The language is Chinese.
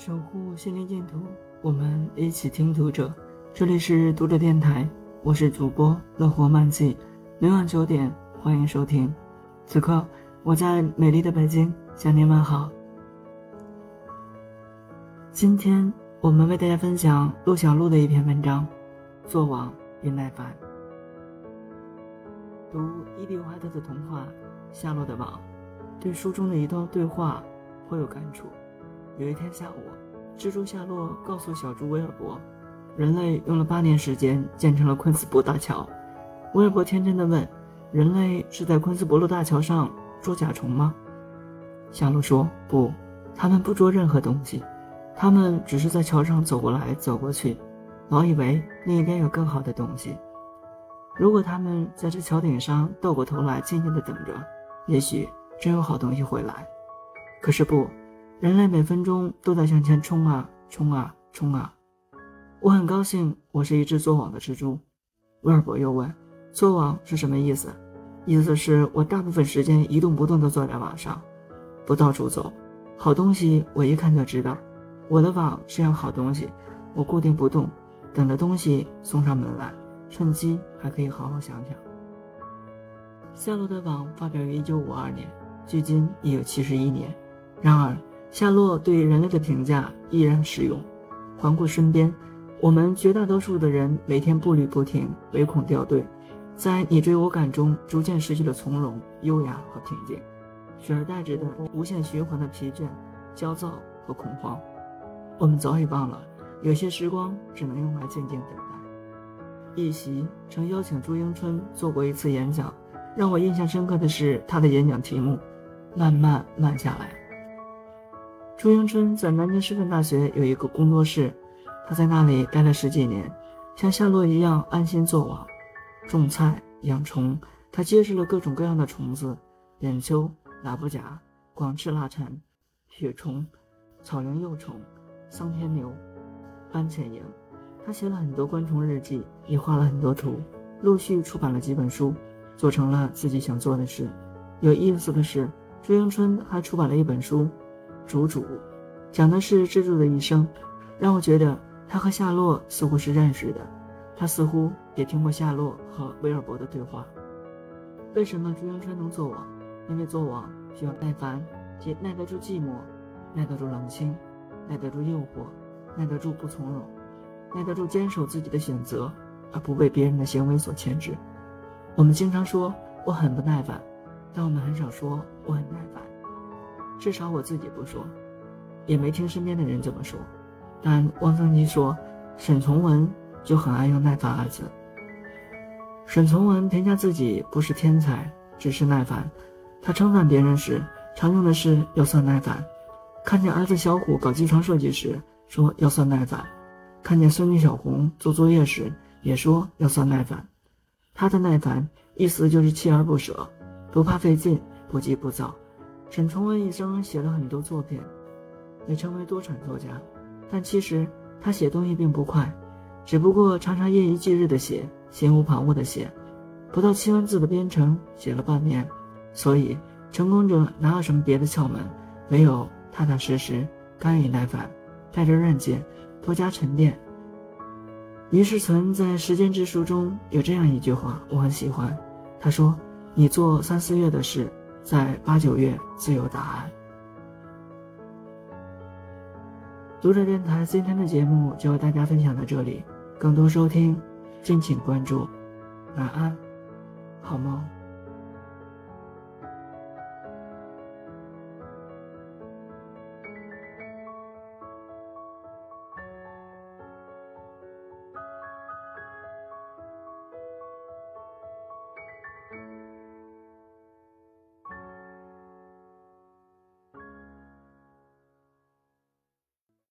守护心灵净土，我们一起听读者。这里是读者电台，我是主播乐活漫记。每晚九点，欢迎收听。此刻我在美丽的北京向您问好。今天我们为大家分享陆小璐的一篇文章：做网与耐烦。读伊丽华特的童话《夏洛的网》，对书中的一段对话颇有感触。有一天下午，蜘蛛夏洛告诉小猪威尔伯，人类用了八年时间建成了昆斯伯大桥。威尔伯天真的问：“人类是在昆斯伯洛大桥上捉甲虫吗？”夏洛说：“不，他们不捉任何东西，他们只是在桥上走过来走过去，老以为另一边有更好的东西。如果他们在这桥顶上倒过头来静静的等着，也许真有好东西会来。可是不。”人类每分钟都在向前冲啊冲啊冲啊！我很高兴，我是一只做网的蜘蛛。威尔伯又问：“做网是什么意思？”意思是我大部分时间一动不动地坐在网上，不到处走。好东西我一看就知道。我的网是样好东西，我固定不动，等着东西送上门来，趁机还可以好好想想。夏洛的网发表于一九五二年，距今已有七十一年。然而。夏洛对人类的评价依然适用。环顾身边，我们绝大多数的人每天步履不停，唯恐掉队，在你追我赶中逐渐失去了从容、优雅和平静，取而代之的无限循环的疲倦、焦躁和恐慌。我们早已忘了，有些时光只能用来静静等待。一席曾邀请朱迎春做过一次演讲，让我印象深刻的是他的演讲题目：慢慢慢下来。朱迎春在南京师范大学有一个工作室，他在那里待了十几年，像夏洛一样安心做网、种菜、养虫。他结识了各种各样的虫子：扁鳅、喇叭甲、广翅蜡蝉、雪虫、草蛉幼虫、桑天牛、斑潜蝇。他写了很多观虫日记，也画了很多图，陆续出版了几本书，做成了自己想做的事。有意思的是，朱迎春还出版了一本书。主主，讲的是蜘蛛的一生，让我觉得他和夏洛似乎是认识的。他似乎也听过夏洛和威尔伯的对话。为什么朱元春能做网？因为做网需要耐烦，即耐得住寂寞，耐得住冷清，耐得住诱惑，耐得住不从容，耐得住坚守自己的选择，而不被别人的行为所牵制。我们经常说我很不耐烦，但我们很少说我很耐烦。至少我自己不说，也没听身边的人这么说。但汪曾祺说，沈从文就很爱用“耐烦”二字。沈从文评价自己不是天才，只是耐烦。他称赞别人时，常用的是“要算耐烦”。看见儿子小虎搞机床设计时，说要算耐烦；看见孙女小红做作业时，也说要算耐烦。他的耐烦，意思就是锲而不舍，不怕费劲，不急不躁。沈从文一生写了很多作品，被称为多产作家，但其实他写东西并不快，只不过常常夜以继日的写，心无旁骛的写，不到七万字的编程写了半年。所以成功者哪有什么别的窍门，唯有踏踏实实、甘于耐烦，带着韧劲，多加沉淀。于世存在《时间之书》中有这样一句话，我很喜欢。他说：“你做三四月的事。”在八九月自有答案。读者电台今天的节目就和大家分享到这里，更多收听敬请关注。晚安，好梦。